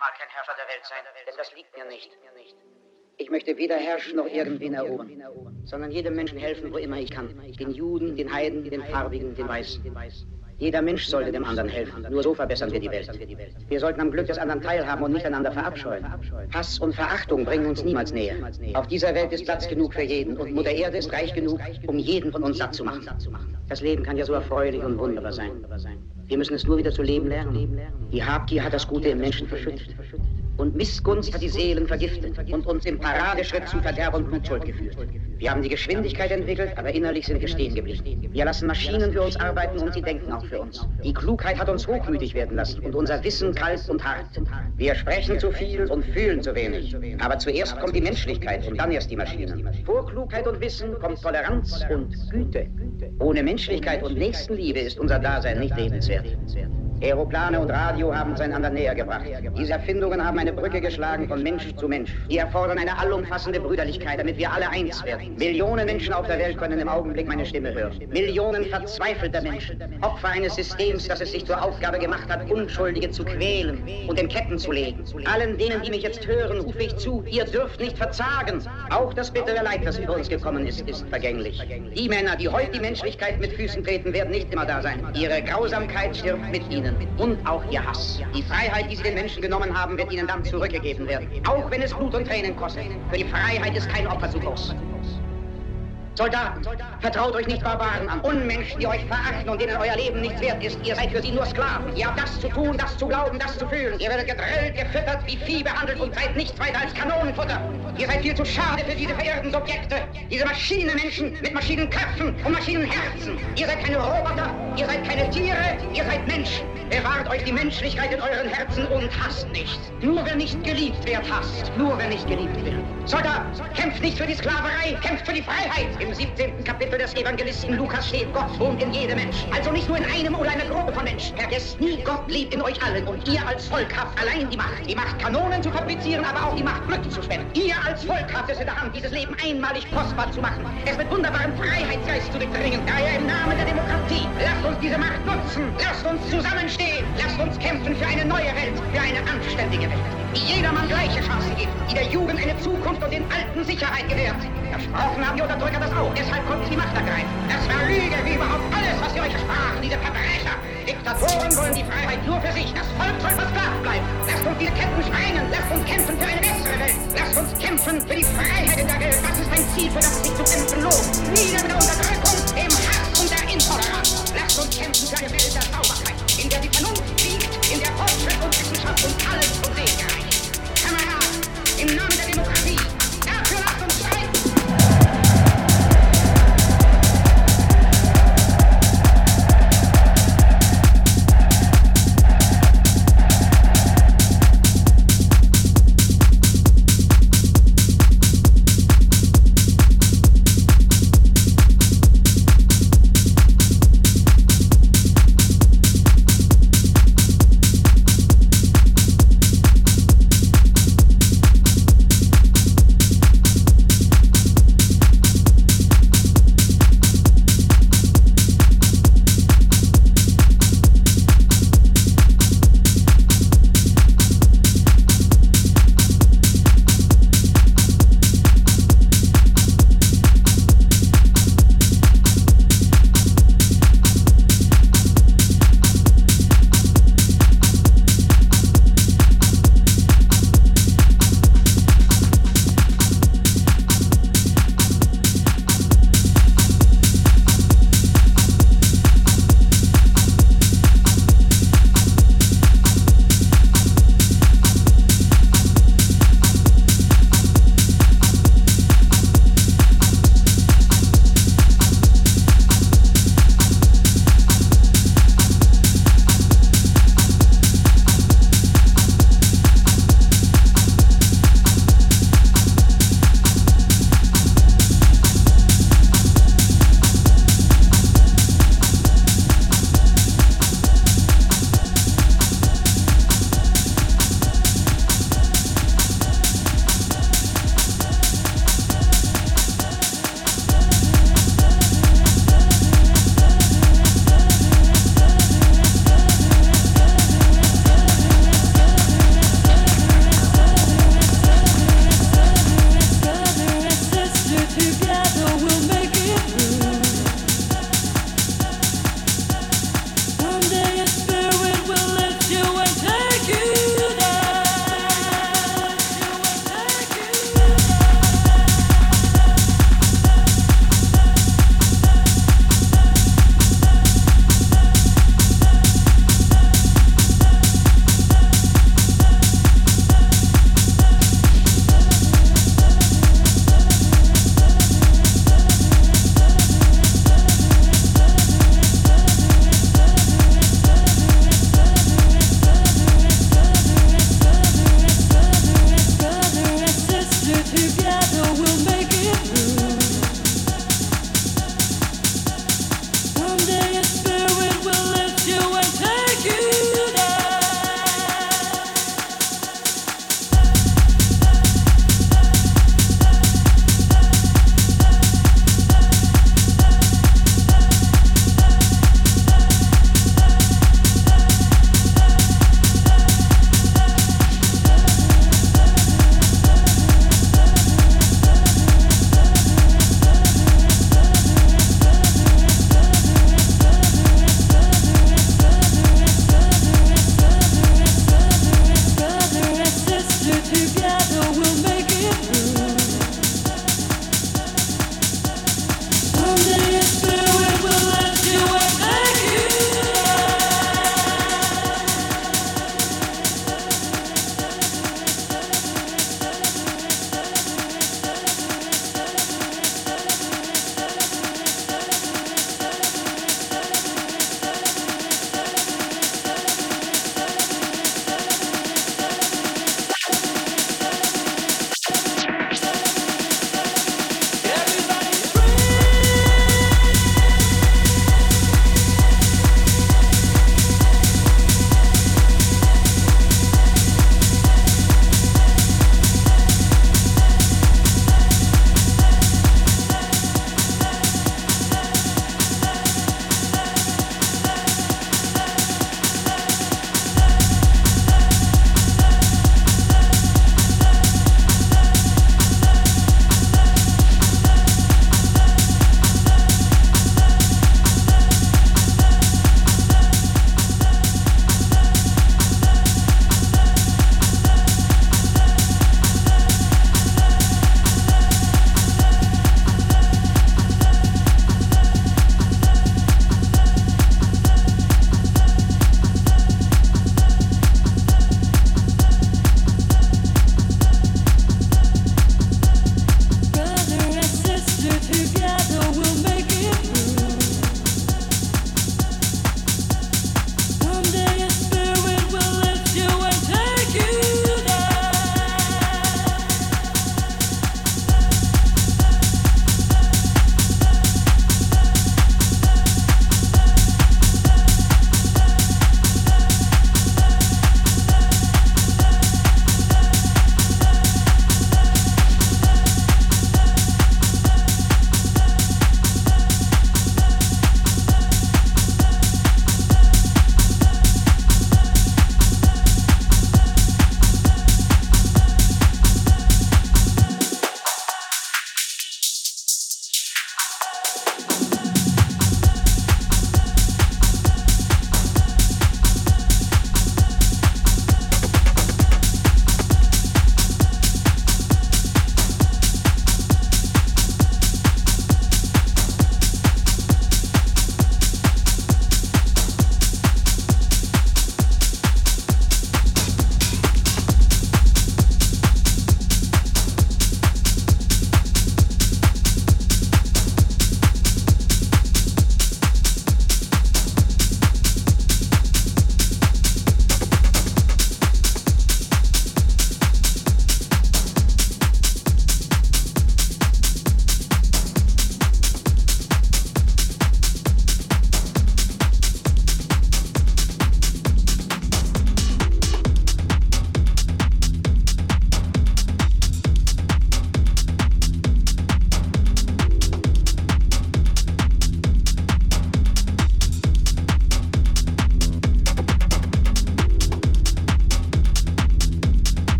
einmal kein Herrscher der Welt sein, denn das liegt mir nicht. Ich möchte weder herrschen noch irgendwen erobern, sondern jedem Menschen helfen, wo immer ich kann. Den Juden, den Heiden, den Farbigen, den Weißen. Jeder Mensch sollte dem anderen helfen. Nur so verbessern wir die Welt. Wir sollten am Glück des anderen teilhaben und nicht einander verabscheuen. Hass und Verachtung bringen uns niemals näher. Auf dieser Welt ist Platz genug für jeden und Mutter Erde ist reich genug, um jeden von uns satt zu machen. Das Leben kann ja so erfreulich und wunderbar sein. Wir müssen es nur wieder zu leben lernen. Die Habgier hat das Gute im Menschen verschüttet. Und Missgunst hat die Seelen vergiftet und uns im Paradeschritt zum Verderb und Blutschuld geführt. Wir haben die Geschwindigkeit entwickelt, aber innerlich sind wir stehen geblieben. Wir lassen Maschinen für uns arbeiten und sie denken auch für uns. Die Klugheit hat uns hochmütig werden lassen und unser Wissen kalt und hart. Wir sprechen zu viel und fühlen zu wenig. Aber zuerst kommt die Menschlichkeit und dann erst die Maschinen. Vor Klugheit und Wissen kommt Toleranz und Güte. Ohne Menschlichkeit und Nächstenliebe ist unser Dasein nicht lebenswert. Aeroplane und Radio haben uns einander näher gebracht. Diese Erfindungen haben eine Brücke geschlagen von Mensch zu Mensch. Die erfordern eine allumfassende Brüderlichkeit, damit wir alle eins werden. Millionen Menschen auf der Welt können im Augenblick meine Stimme hören. Millionen verzweifelter Menschen, Opfer eines Systems, das es sich zur Aufgabe gemacht hat, Unschuldige zu quälen und in Ketten zu legen. Allen denen, die mich jetzt hören, rufe ich zu, ihr dürft nicht verzagen. Auch das bittere Leid, das über uns gekommen ist, ist vergänglich. Die Männer, die heute die Menschlichkeit mit Füßen treten, werden nicht immer da sein. Ihre Grausamkeit stirbt mit ihnen und auch ihr Hass. Die Freiheit, die sie den Menschen genommen haben, wird ihnen dann zurückgegeben werden. Auch wenn es Blut und Tränen kostet. Für die Freiheit ist kein Opfer zu groß. Soldaten, vertraut euch nicht Barbaren an, Unmenschen, die euch verachten und denen euer Leben nichts wert ist. Ihr seid für sie nur Sklaven. Ihr habt das zu tun, das zu glauben, das zu fühlen. Ihr werdet gedrillt, gefüttert, wie Vieh behandelt und seid nichts weiter als Kanonenfutter. Ihr seid viel zu schade für diese verirrten Subjekte, diese Maschinenmenschen mit Maschinenköpfen und Maschinenherzen. Ihr seid keine Roboter, ihr seid keine Tiere, ihr seid Menschen. Bewahrt euch die Menschlichkeit in euren Herzen und hasst nicht. Nur wer nicht geliebt wird, hasst. Nur wer nicht geliebt wird. Soldat, kämpft nicht für die Sklaverei, kämpft für die Freiheit. Im 17. Kapitel des Evangelisten Lukas steht, Gott wohnt in jedem Mensch. Also nicht nur in einem oder einer Gruppe von Menschen. Vergesst nie, Gott lebt in euch allen und ihr als Volk habt allein die Macht. Die Macht, Kanonen zu fabrizieren, aber auch die Macht, Glück zu spenden. Ihr als Volk habt es in der Hand, dieses Leben einmalig kostbar zu machen. Es mit wunderbarem Freiheitsgeist zu durchdringen. Daher im Namen der Demokratie, lasst uns diese Macht nutzen. Lasst uns zusammenstehen. Lasst uns kämpfen für eine neue Welt, für eine anständige Welt. Die jedermann gleiche Chancen gibt, die der Jugend eine Zukunft und den Alten Sicherheit gewährt. Versprochen haben die Unterdrücker das auch. Deshalb konnten sie Macht ergreifen. Das war Lüge, wie überhaupt alles, was sie euch versprachen, diese Verbrecher. Diktatoren wollen die Freiheit nur für sich. Das Volk soll versklavt bleiben. Lasst uns diese Ketten sprengen. Lasst uns kämpfen für eine bessere Welt. Lasst uns kämpfen für die Freiheit in der Welt. Das ist ein Ziel, für das sich zu kämpfen lohnt. Nieder mit der Unterdrückung, dem Hass und der Intoleranz. Lasst uns kämpfen für eine Welt der Sauberkeit, in der die Vernunft siegt, in der Fortschritt und Wissenschaft uns alles zum Segen gereicht. Kameraden, im Namen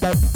Bye.